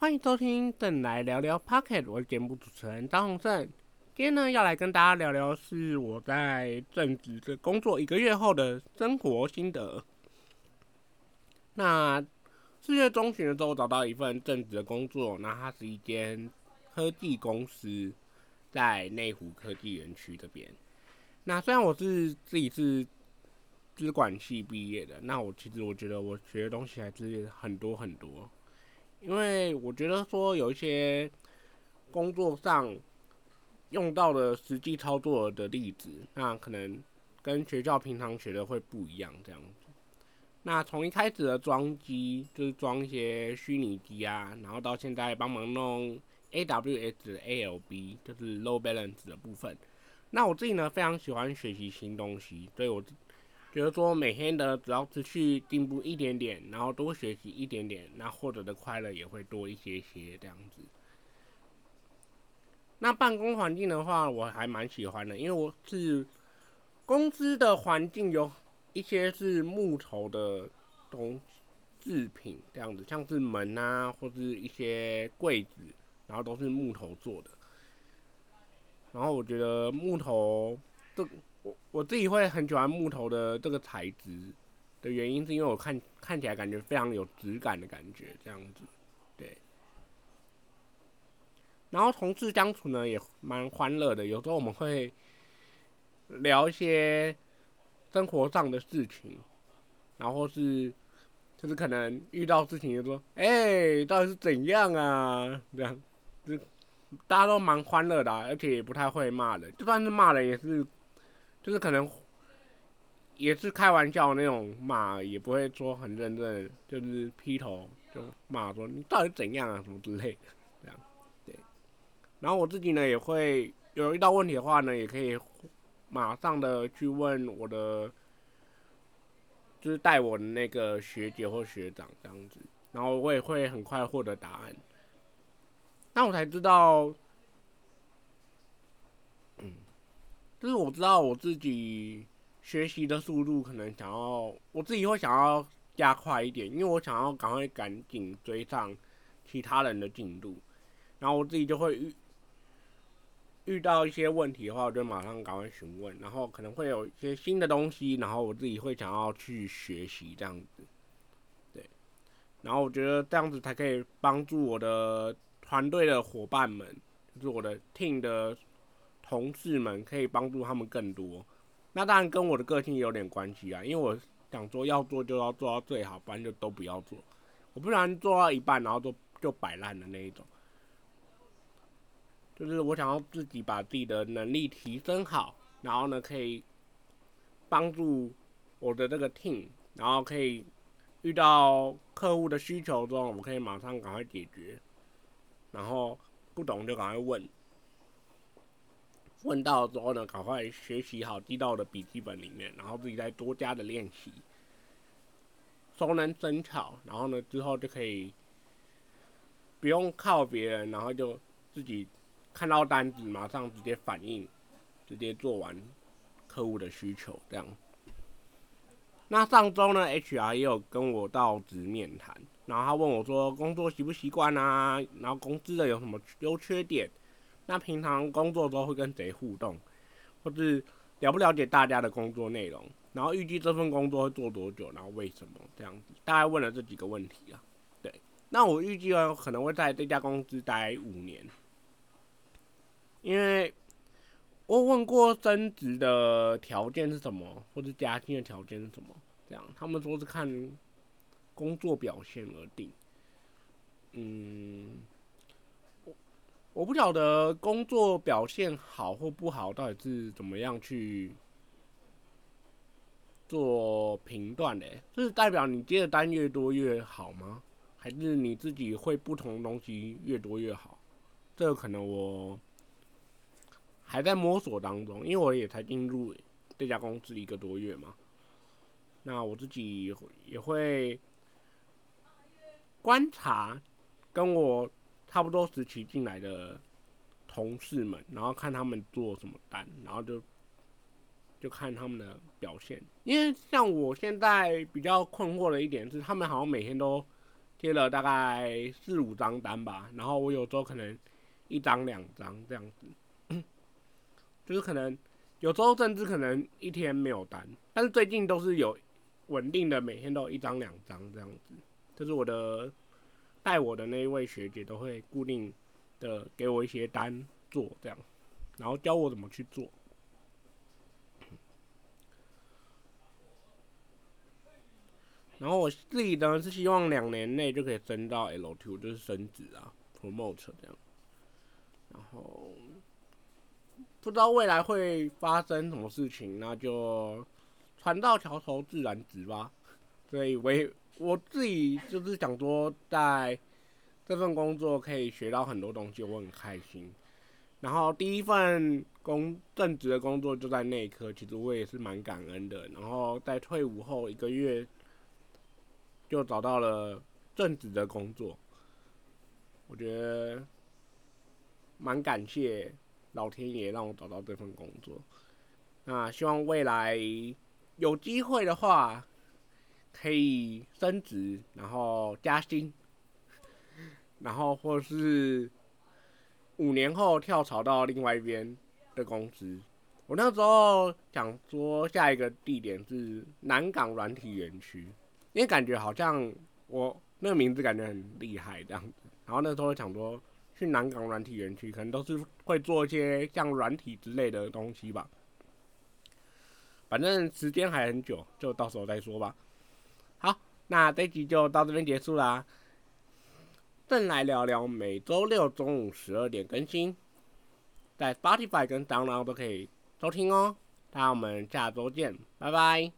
欢迎收听《正来聊聊 Pocket》，我是节目主持人张宏胜。今天呢，要来跟大家聊聊是我在正职的工作一个月后的生活心得。那四月中旬的时候，找到一份正职的工作，那它是一间科技公司，在内湖科技园区这边。那虽然我是自己是资管系毕业的，那我其实我觉得我学的东西还是很多很多，因为我觉得说有一些工作上。用到的实际操作的例子，那可能跟学校平常学的会不一样，这样子。那从一开始的装机，就是装一些虚拟机啊，然后到现在帮忙弄 A W S A L B，就是 Low Balance 的部分。那我自己呢，非常喜欢学习新东西，所以我比如说每天的只要持续进步一点点，然后多学习一点点，那获得的快乐也会多一些些，这样子。那办公环境的话，我还蛮喜欢的，因为我是公司的环境有一些是木头的东制品这样子，像是门啊，或是一些柜子，然后都是木头做的。然后我觉得木头这我我自己会很喜欢木头的这个材质的原因，是因为我看看起来感觉非常有质感的感觉，这样子，对。然后同事相处呢也蛮欢乐的，有时候我们会聊一些生活上的事情，然后是就是可能遇到事情就说，哎，到底是怎样啊？这样，就大家都蛮欢乐的，而且也不太会骂人，就算是骂人也是，就是可能也是开玩笑那种骂，也不会说很认真，就是劈头就骂说你到底怎样啊什么之类的。这样，对然后我自己呢，也会有遇到问题的话呢，也可以马上的去问我的，就是带我的那个学姐或学长这样子，然后我也会很快获得答案。那我才知道，嗯，就是我知道我自己学习的速度可能想要，我自己会想要加快一点，因为我想要赶快赶紧追上其他人的进度，然后我自己就会遇。遇到一些问题的话，我就马上赶快询问，然后可能会有一些新的东西，然后我自己会想要去学习这样子，对，然后我觉得这样子才可以帮助我的团队的伙伴们，就是我的 team 的同事们，可以帮助他们更多。那当然跟我的个性有点关系啊，因为我想说要做就要做到最好，不然就都不要做。我不然做到一半，然后就就摆烂的那一种。就是我想要自己把自己的能力提升好，然后呢可以帮助我的这个 team，然后可以遇到客户的需求中，我可以马上赶快解决，然后不懂就赶快问，问到之后呢赶快学习好，记到我的笔记本里面，然后自己再多加的练习，熟能生巧，然后呢之后就可以不用靠别人，然后就自己。看到单子，马上直接反应，直接做完客户的需求，这样。那上周呢，HR 也有跟我到直面谈，然后他问我说工作习不习惯啊，然后工资的有什么优缺点，那平常工作中会跟谁互动，或是了不了解大家的工作内容，然后预计这份工作会做多久，然后为什么这样子，大概问了这几个问题啊。对，那我预计呢可能会在这家公司待五年。因为我问过升职的条件是什么，或者加薪的条件是什么，这样他们说是看工作表现而定。嗯，我不晓得工作表现好或不好到底是怎么样去做评断的，这是代表你接的单越多越好吗？还是你自己会不同的东西越多越好？这个可能我。还在摸索当中，因为我也才进入这家公司一个多月嘛。那我自己也会观察跟我差不多时期进来的同事们，然后看他们做什么单，然后就就看他们的表现。因为像我现在比较困惑的一点是，他们好像每天都贴了大概四五张单吧，然后我有时候可能一张两张这样子，就是可能有时候甚至可能一天没有单，但是最近都是有稳定的，每天都有一张两张这样子，就是我的带我的那一位学姐都会固定的给我一些单做这样，然后教我怎么去做。然后我自己呢是希望两年内就可以升到 L two，就是升职啊，promote 这样。然后不知道未来会发生什么事情，那就船到桥头自然直吧。所以我也我自己就是想说，在这份工作可以学到很多东西，我很开心。然后第一份工正职的工作就在内科，其实我也是蛮感恩的。然后在退伍后一个月。就找到了正职的工作，我觉得蛮感谢老天爷让我找到这份工作。那希望未来有机会的话，可以升职，然后加薪，然后或是五年后跳槽到另外一边的公司。我那时候想说，下一个地点是南港软体园区。因为感觉好像我那个名字感觉很厉害这样子，然后那时候想说去南港软体园区，可能都是会做一些像软体之类的东西吧。反正时间还很久，就到时候再说吧。那这集就到这边结束啦。正来聊聊，每周六中午十二点更新，在 Spotify 跟当当都可以收听哦。那我们下周见，拜拜。